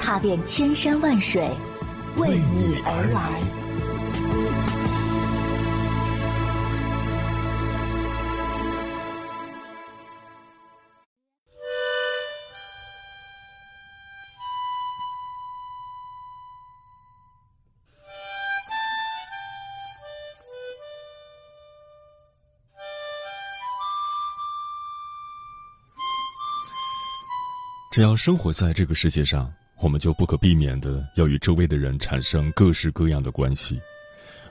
踏遍千山万水，为你而来。只要生活在这个世界上，我们就不可避免的要与周围的人产生各式各样的关系，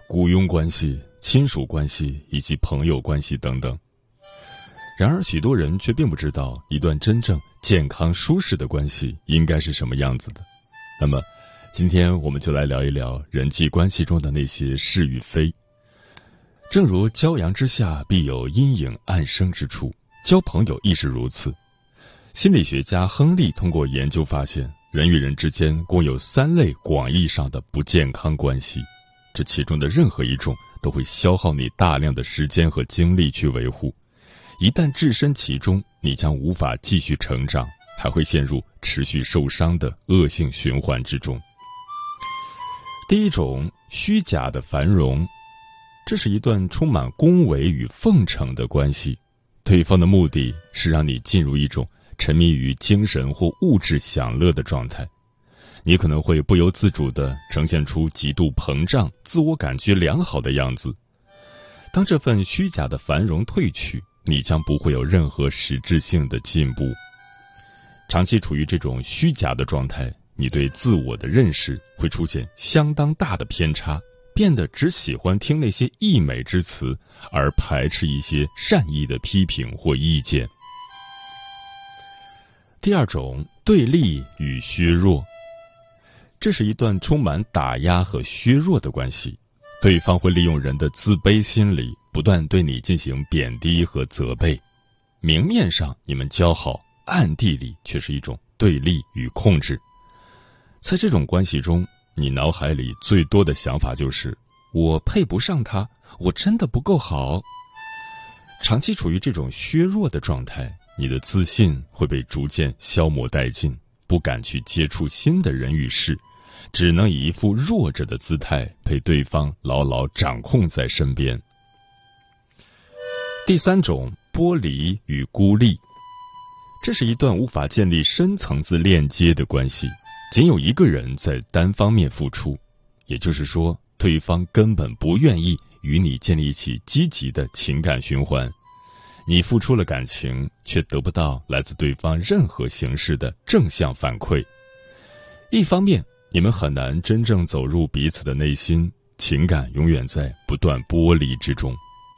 雇佣关系、亲属关系以及朋友关系等等。然而，许多人却并不知道一段真正健康舒适的关系应该是什么样子的。那么，今天我们就来聊一聊人际关系中的那些是与非。正如骄阳之下必有阴影暗生之处，交朋友亦是如此。心理学家亨利通过研究发现，人与人之间共有三类广义上的不健康关系，这其中的任何一种都会消耗你大量的时间和精力去维护。一旦置身其中，你将无法继续成长，还会陷入持续受伤的恶性循环之中。第一种，虚假的繁荣，这是一段充满恭维与奉承的关系，对方的目的是让你进入一种。沉迷于精神或物质享乐的状态，你可能会不由自主的呈现出极度膨胀、自我感觉良好的样子。当这份虚假的繁荣褪去，你将不会有任何实质性的进步。长期处于这种虚假的状态，你对自我的认识会出现相当大的偏差，变得只喜欢听那些溢美之词，而排斥一些善意的批评或意见。第二种对立与削弱，这是一段充满打压和削弱的关系。对方会利用人的自卑心理，不断对你进行贬低和责备。明面上你们交好，暗地里却是一种对立与控制。在这种关系中，你脑海里最多的想法就是“我配不上他，我真的不够好”。长期处于这种削弱的状态。你的自信会被逐渐消磨殆尽，不敢去接触新的人与事，只能以一副弱者的姿态被对方牢牢掌控在身边。第三种剥离与孤立，这是一段无法建立深层次链接的关系，仅有一个人在单方面付出，也就是说，对方根本不愿意与你建立起积极的情感循环。你付出了感情，却得不到来自对方任何形式的正向反馈。一方面，你们很难真正走入彼此的内心，情感永远在不断剥离之中；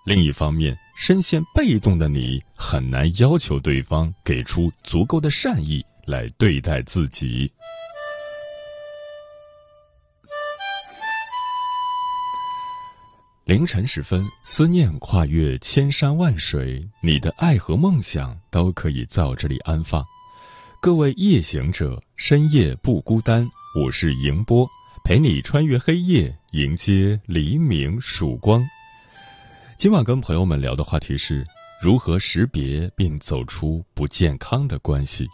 另一方面，深陷被动的你很难要求对方给出足够的善意来对待自己。凌晨时分，思念跨越千山万水，你的爱和梦想都可以在这里安放。各位夜行者，深夜不孤单，我是迎波，陪你穿越黑夜，迎接黎明曙光。今晚跟朋友们聊的话题是如何识别并走出不健康的关系。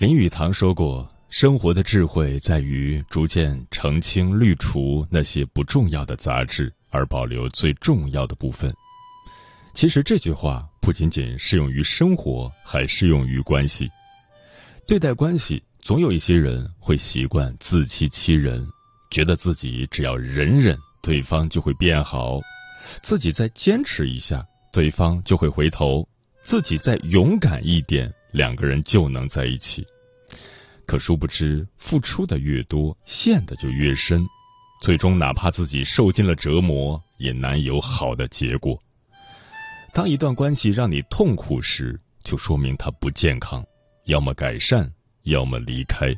林语堂说过。生活的智慧在于逐渐澄清、滤除那些不重要的杂质，而保留最重要的部分。其实这句话不仅仅适用于生活，还适用于关系。对待关系，总有一些人会习惯自欺欺人，觉得自己只要忍忍，对方就会变好；自己再坚持一下，对方就会回头；自己再勇敢一点，两个人就能在一起。可殊不知，付出的越多，陷的就越深，最终哪怕自己受尽了折磨，也难有好的结果。当一段关系让你痛苦时，就说明它不健康，要么改善，要么离开。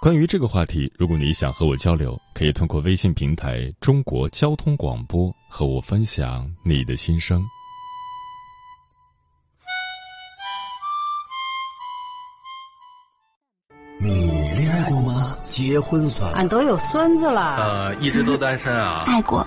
关于这个话题，如果你想和我交流，可以通过微信平台“中国交通广播”和我分享你的心声。你恋爱过吗？结婚算了，俺都有孙子了。呃，一直都单身啊。爱过。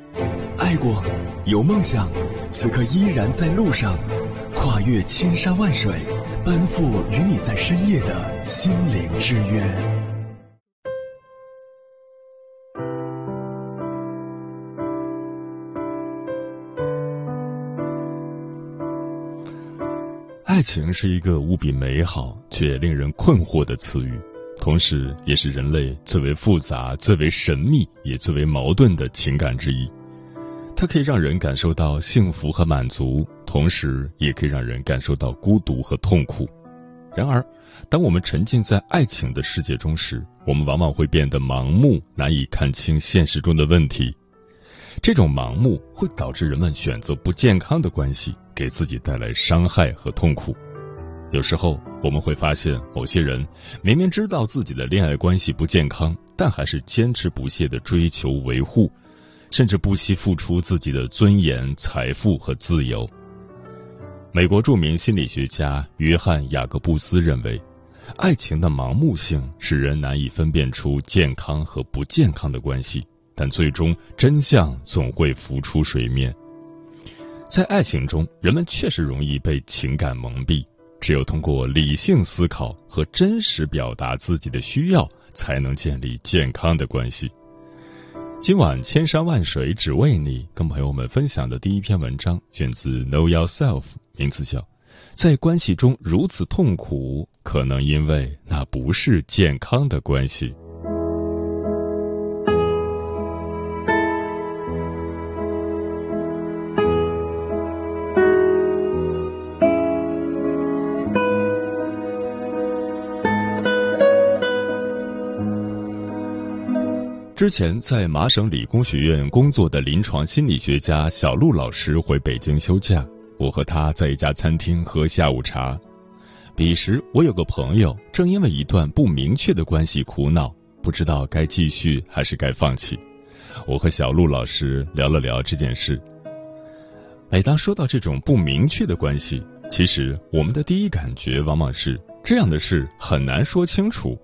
爱过，有梦想，此刻依然在路上，跨越千山万水，奔赴与你在深夜的心灵之约。爱情是一个无比美好却令人困惑的词语。同时，也是人类最为复杂、最为神秘，也最为矛盾的情感之一。它可以让人感受到幸福和满足，同时也可以让人感受到孤独和痛苦。然而，当我们沉浸在爱情的世界中时，我们往往会变得盲目，难以看清现实中的问题。这种盲目会导致人们选择不健康的关系，给自己带来伤害和痛苦。有时候我们会发现，某些人明明知道自己的恋爱关系不健康，但还是坚持不懈的追求维护，甚至不惜付出自己的尊严、财富和自由。美国著名心理学家约翰·雅各布斯认为，爱情的盲目性使人难以分辨出健康和不健康的关系，但最终真相总会浮出水面。在爱情中，人们确实容易被情感蒙蔽。只有通过理性思考和真实表达自己的需要，才能建立健康的关系。今晚千山万水只为你，跟朋友们分享的第一篇文章选自《Know Yourself》，名字叫《在关系中如此痛苦，可能因为那不是健康的关系》。之前在麻省理工学院工作的临床心理学家小陆老师回北京休假，我和他在一家餐厅喝下午茶。彼时，我有个朋友正因为一段不明确的关系苦恼，不知道该继续还是该放弃。我和小陆老师聊了聊这件事。每当说到这种不明确的关系，其实我们的第一感觉往往是这样的事很难说清楚。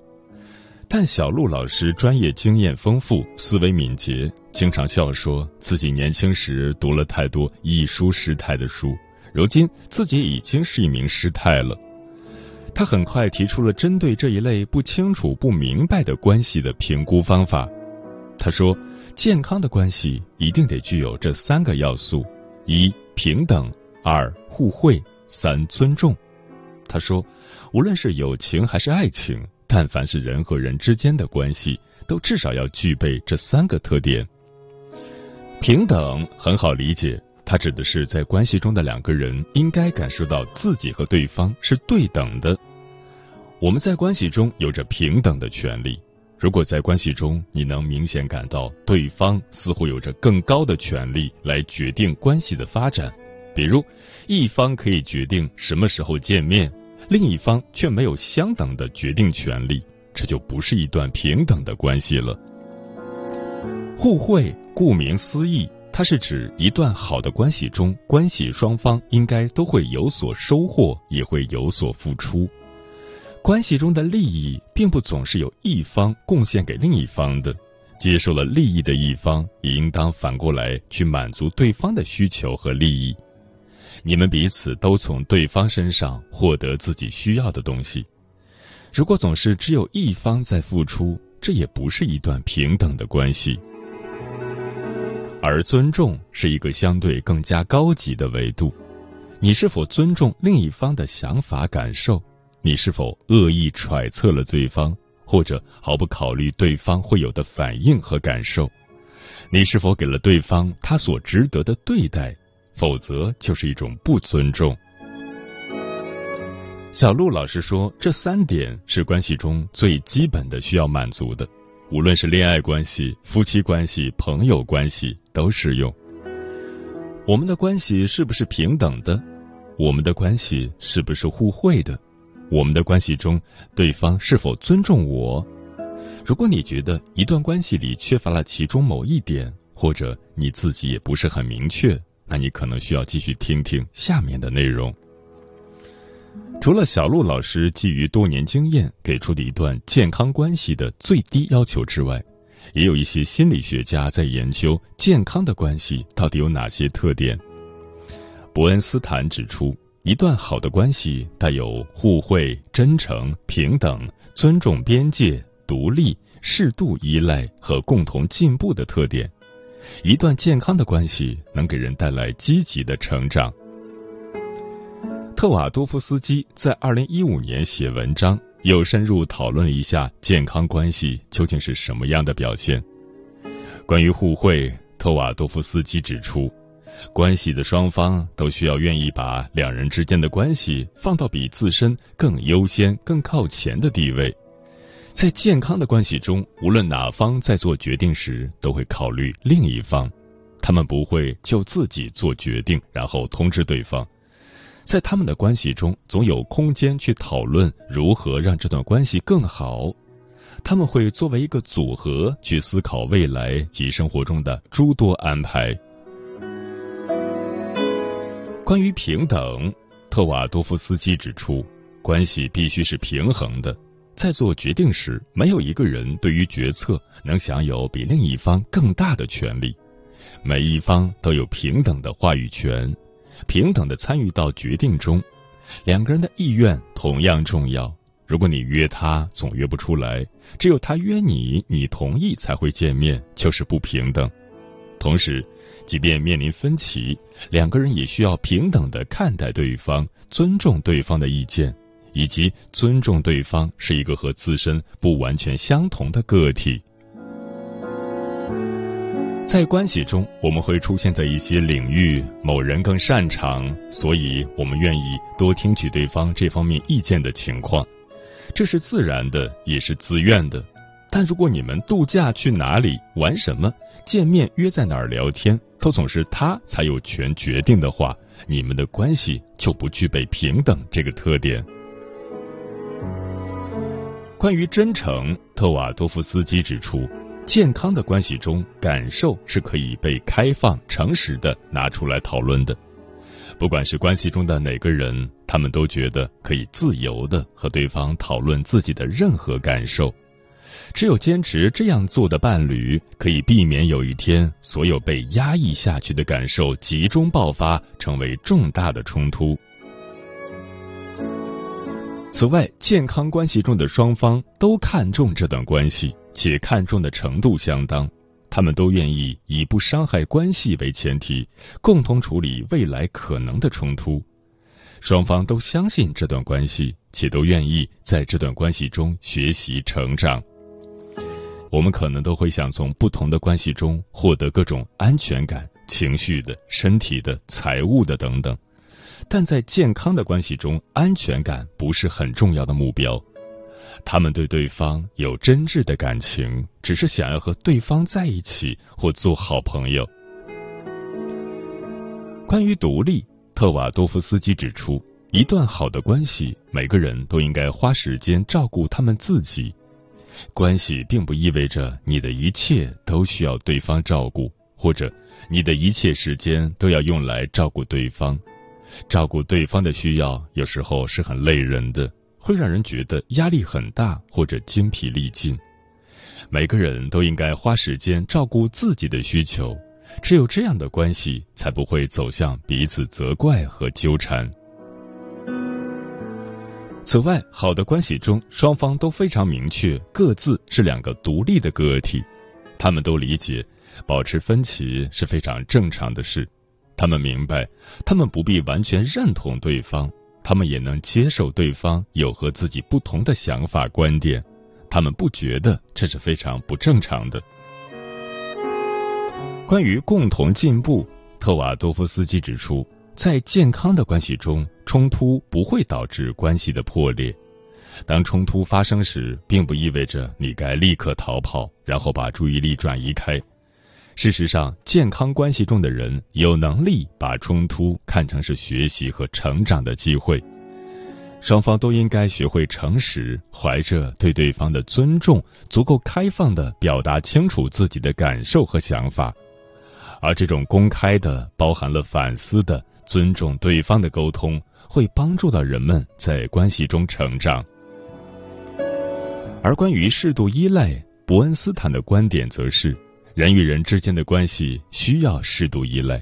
但小陆老师专业经验丰富，思维敏捷，经常笑说自己年轻时读了太多艺术师太的书，如今自己已经是一名师太了。他很快提出了针对这一类不清楚、不明白的关系的评估方法。他说，健康的关系一定得具有这三个要素：一、平等；二、互惠；三、尊重。他说，无论是友情还是爱情。但凡是人和人之间的关系，都至少要具备这三个特点。平等很好理解，它指的是在关系中的两个人应该感受到自己和对方是对等的。我们在关系中有着平等的权利。如果在关系中你能明显感到对方似乎有着更高的权利来决定关系的发展，比如一方可以决定什么时候见面。另一方却没有相等的决定权利，这就不是一段平等的关系了。互惠，顾名思义，它是指一段好的关系中，关系双方应该都会有所收获，也会有所付出。关系中的利益并不总是有一方贡献给另一方的，接受了利益的一方也应当反过来去满足对方的需求和利益。你们彼此都从对方身上获得自己需要的东西。如果总是只有一方在付出，这也不是一段平等的关系。而尊重是一个相对更加高级的维度。你是否尊重另一方的想法感受？你是否恶意揣测了对方，或者毫不考虑对方会有的反应和感受。你是否给了对方他所值得的对待？否则就是一种不尊重。小陆老师说，这三点是关系中最基本的需要满足的，无论是恋爱关系、夫妻关系、朋友关系都适用。我们的关系是不是平等的？我们的关系是不是互惠的？我们的关系中，对方是否尊重我？如果你觉得一段关系里缺乏了其中某一点，或者你自己也不是很明确，那你可能需要继续听听下面的内容。除了小陆老师基于多年经验给出的一段健康关系的最低要求之外，也有一些心理学家在研究健康的关系到底有哪些特点。伯恩斯坦指出，一段好的关系带有互惠、真诚、平等、尊重边界。独立、适度依赖和共同进步的特点，一段健康的关系能给人带来积极的成长。特瓦多夫斯基在二零一五年写文章，又深入讨论了一下健康关系究竟是什么样的表现。关于互惠，特瓦多夫斯基指出，关系的双方都需要愿意把两人之间的关系放到比自身更优先、更靠前的地位。在健康的关系中，无论哪方在做决定时，都会考虑另一方。他们不会就自己做决定，然后通知对方。在他们的关系中，总有空间去讨论如何让这段关系更好。他们会作为一个组合去思考未来及生活中的诸多安排。关于平等，特瓦多夫斯基指出，关系必须是平衡的。在做决定时，没有一个人对于决策能享有比另一方更大的权利。每一方都有平等的话语权，平等的参与到决定中。两个人的意愿同样重要。如果你约他总约不出来，只有他约你，你同意才会见面，就是不平等。同时，即便面临分歧，两个人也需要平等的看待对方，尊重对方的意见。以及尊重对方是一个和自身不完全相同的个体，在关系中，我们会出现在一些领域，某人更擅长，所以我们愿意多听取对方这方面意见的情况，这是自然的，也是自愿的。但如果你们度假去哪里玩什么，见面约在哪儿聊天，都总是他才有权决定的话，你们的关系就不具备平等这个特点。关于真诚，特瓦多夫斯基指出，健康的关系中，感受是可以被开放、诚实的拿出来讨论的。不管是关系中的哪个人，他们都觉得可以自由的和对方讨论自己的任何感受。只有坚持这样做的伴侣，可以避免有一天所有被压抑下去的感受集中爆发，成为重大的冲突。此外，健康关系中的双方都看重这段关系，且看重的程度相当。他们都愿意以不伤害关系为前提，共同处理未来可能的冲突。双方都相信这段关系，且都愿意在这段关系中学习成长。我们可能都会想从不同的关系中获得各种安全感、情绪的、身体的、财务的等等。但在健康的关系中，安全感不是很重要的目标。他们对对方有真挚的感情，只是想要和对方在一起或做好朋友。关于独立，特瓦多夫斯基指出，一段好的关系，每个人都应该花时间照顾他们自己。关系并不意味着你的一切都需要对方照顾，或者你的一切时间都要用来照顾对方。照顾对方的需要，有时候是很累人的，会让人觉得压力很大或者精疲力尽。每个人都应该花时间照顾自己的需求，只有这样的关系才不会走向彼此责怪和纠缠。此外，好的关系中，双方都非常明确各自是两个独立的个体，他们都理解保持分歧是非常正常的事。他们明白，他们不必完全认同对方，他们也能接受对方有和自己不同的想法观点，他们不觉得这是非常不正常的。关于共同进步，特瓦多夫斯基指出，在健康的关系中，冲突不会导致关系的破裂。当冲突发生时，并不意味着你该立刻逃跑，然后把注意力转移开。事实上，健康关系中的人有能力把冲突看成是学习和成长的机会。双方都应该学会诚实，怀着对对方的尊重，足够开放的表达清楚自己的感受和想法。而这种公开的、包含了反思的、尊重对方的沟通，会帮助到人们在关系中成长。而关于适度依赖，伯恩斯坦的观点则是：人与人之间的关系需要适度依赖，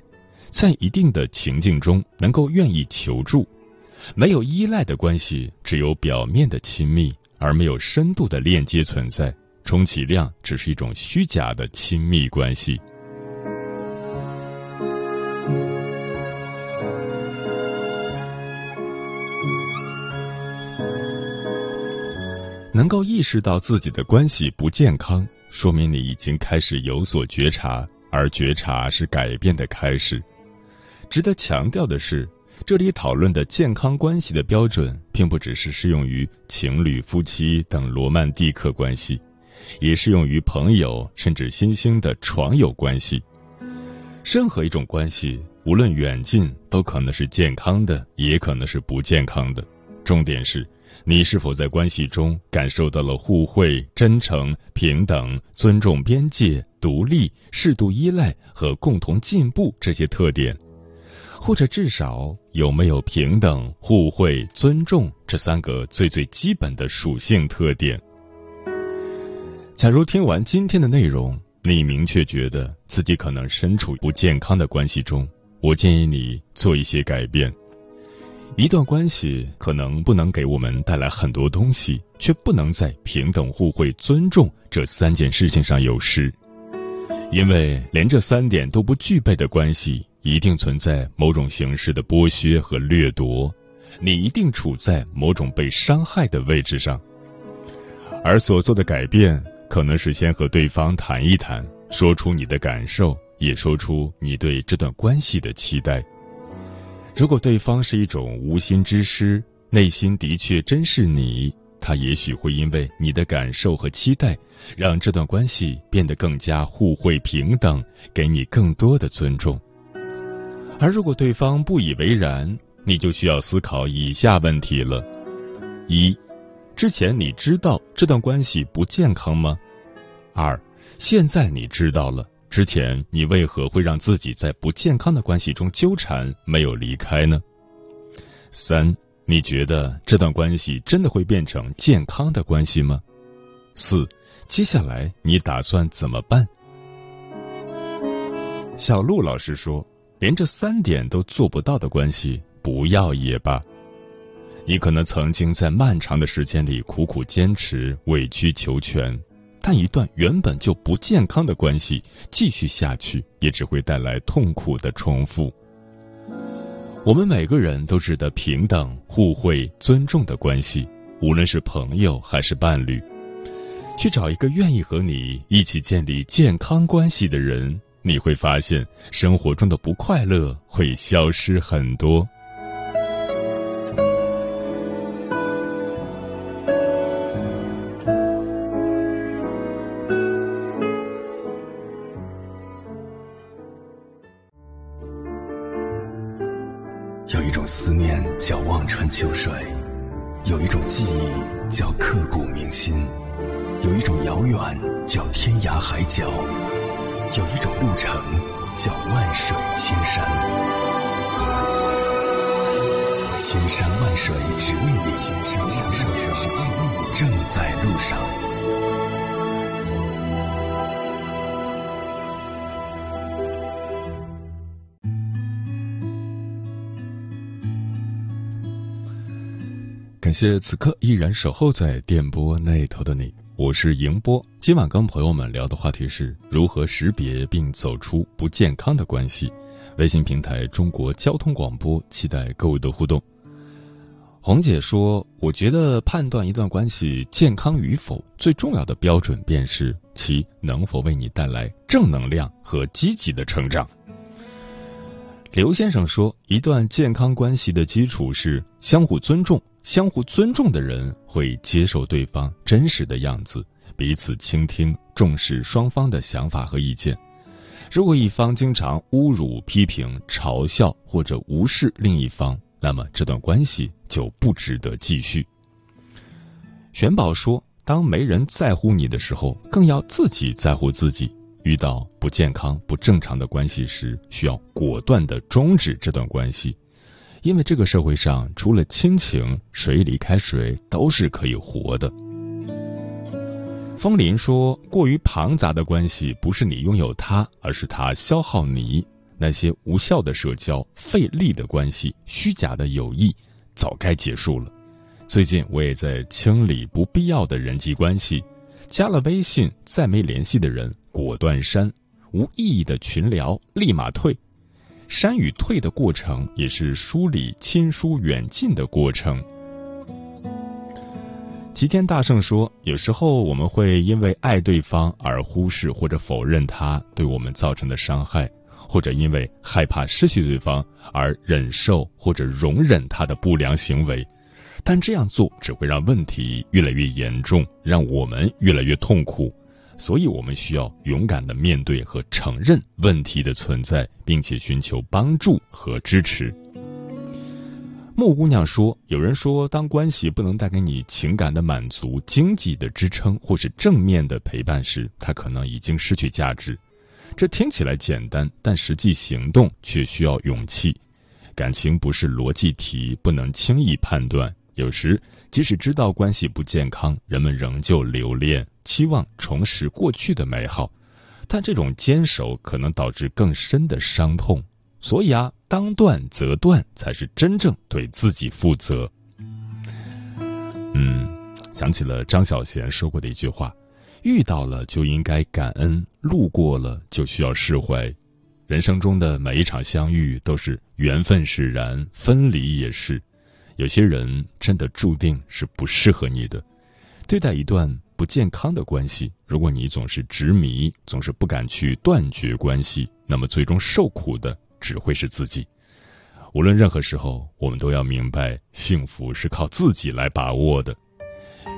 在一定的情境中能够愿意求助。没有依赖的关系，只有表面的亲密，而没有深度的链接存在，充其量只是一种虚假的亲密关系。能够意识到自己的关系不健康，说明你已经开始有所觉察，而觉察是改变的开始。值得强调的是，这里讨论的健康关系的标准，并不只是适用于情侣、夫妻等罗曼蒂克关系，也适用于朋友甚至新兴的床友关系。任何一种关系，无论远近，都可能是健康的，也可能是不健康的。重点是。你是否在关系中感受到了互惠、真诚、平等、尊重边界、独立、适度依赖和共同进步这些特点？或者至少有没有平等、互惠、尊重这三个最最基本的属性特点？假如听完今天的内容，你明确觉得自己可能身处不健康的关系中，我建议你做一些改变。一段关系可能不能给我们带来很多东西，却不能在平等、互惠、尊重这三件事情上有失，因为连这三点都不具备的关系，一定存在某种形式的剥削和掠夺，你一定处在某种被伤害的位置上，而所做的改变，可能是先和对方谈一谈，说出你的感受，也说出你对这段关系的期待。如果对方是一种无心之失，内心的确真是你，他也许会因为你的感受和期待，让这段关系变得更加互惠平等，给你更多的尊重。而如果对方不以为然，你就需要思考以下问题了：一，之前你知道这段关系不健康吗？二，现在你知道了。之前你为何会让自己在不健康的关系中纠缠，没有离开呢？三，你觉得这段关系真的会变成健康的关系吗？四，接下来你打算怎么办？小陆老师说，连这三点都做不到的关系，不要也罢。你可能曾经在漫长的时间里苦苦坚持，委曲求全。但一段原本就不健康的关系继续下去，也只会带来痛苦的重复。我们每个人都值得平等、互惠、尊重的关系，无论是朋友还是伴侣。去找一个愿意和你一起建立健康关系的人，你会发现生活中的不快乐会消失很多。你，千山万水只为你，正在路上。感谢此刻依然守候在电波那头的你，我是迎波。今晚跟朋友们聊的话题是如何识别并走出不健康的关系。微信平台中国交通广播，期待各位的互动。红姐说：“我觉得判断一段关系健康与否，最重要的标准便是其能否为你带来正能量和积极的成长。”刘先生说：“一段健康关系的基础是相互尊重，相互尊重的人会接受对方真实的样子，彼此倾听，重视双方的想法和意见。如果一方经常侮辱、批评、嘲笑或者无视另一方，那么这段关系就不值得继续。玄宝说：“当没人在乎你的时候，更要自己在乎自己。遇到不健康、不正常的关系时，需要果断的终止这段关系，因为这个社会上除了亲情，谁离开谁都是可以活的。”风林说：“过于庞杂的关系，不是你拥有它，而是它消耗你。”那些无效的社交、费力的关系、虚假的友谊，早该结束了。最近我也在清理不必要的人际关系，加了微信再没联系的人果断删，无意义的群聊立马退。删与退的过程，也是梳理亲疏远近的过程。齐天大圣说，有时候我们会因为爱对方而忽视或者否认他对我们造成的伤害。或者因为害怕失去对方而忍受或者容忍他的不良行为，但这样做只会让问题越来越严重，让我们越来越痛苦。所以，我们需要勇敢的面对和承认问题的存在，并且寻求帮助和支持。木姑娘说：“有人说，当关系不能带给你情感的满足、经济的支撑或是正面的陪伴时，它可能已经失去价值。”这听起来简单，但实际行动却需要勇气。感情不是逻辑题，不能轻易判断。有时，即使知道关系不健康，人们仍旧留恋，期望重拾过去的美好。但这种坚守可能导致更深的伤痛。所以啊，当断则断，才是真正对自己负责。嗯，想起了张小娴说过的一句话。遇到了就应该感恩，路过了就需要释怀。人生中的每一场相遇都是缘分使然，分离也是。有些人真的注定是不适合你的。对待一段不健康的关系，如果你总是执迷，总是不敢去断绝关系，那么最终受苦的只会是自己。无论任何时候，我们都要明白，幸福是靠自己来把握的。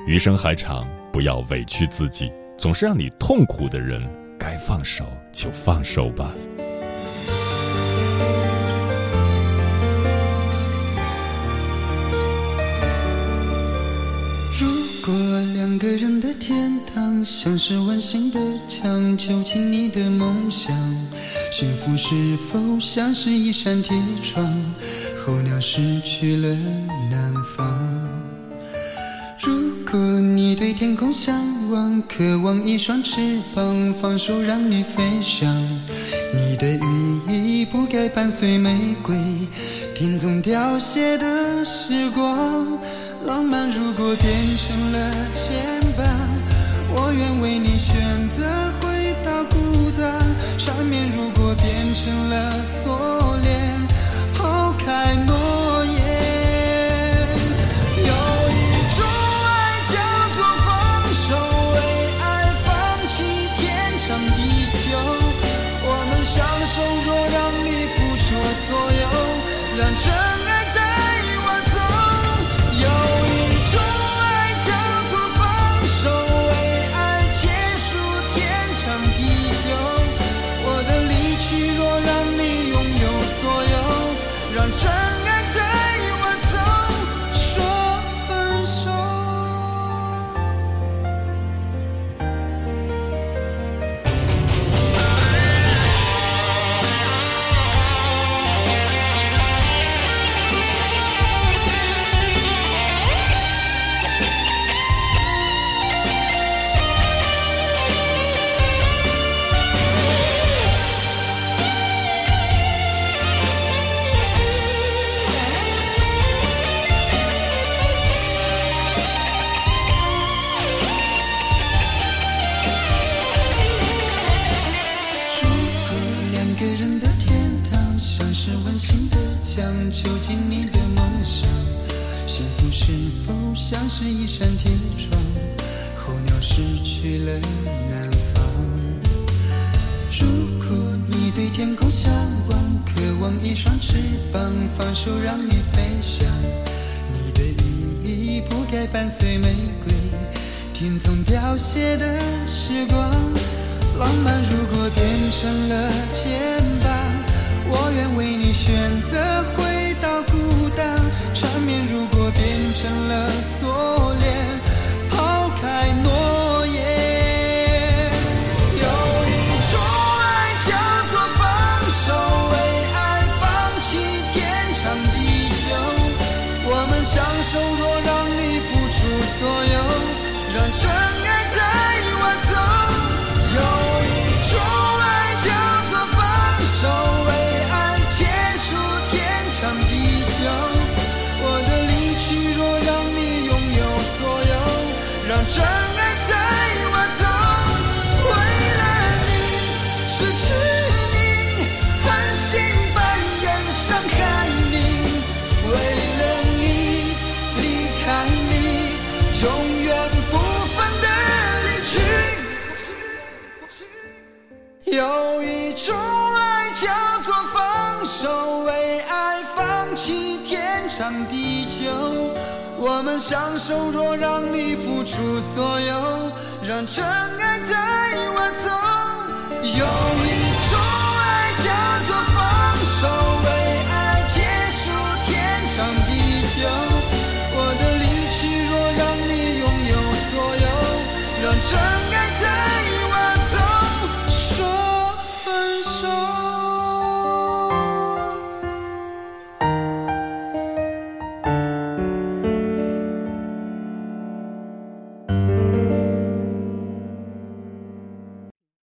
余生还长，不要委屈自己。总是让你痛苦的人，该放手就放手吧。如果两个人的天堂像是温馨的墙，囚禁你的梦想。幸福是否像是一扇铁窗，候鸟失去了南你对天空向往，渴望一双翅膀，放手让你飞翔。你的羽翼不该伴随玫瑰，听从凋谢的时光。浪漫如果变成了牵绊，我愿为你选择回到孤单。缠绵如果变成了锁链，抛开有一种爱叫做放手为爱放弃天长地久我们相守若让你付出所有让真爱带我走有一种爱叫做放手为爱结束天长地久我的离去若让你拥有所有让真爱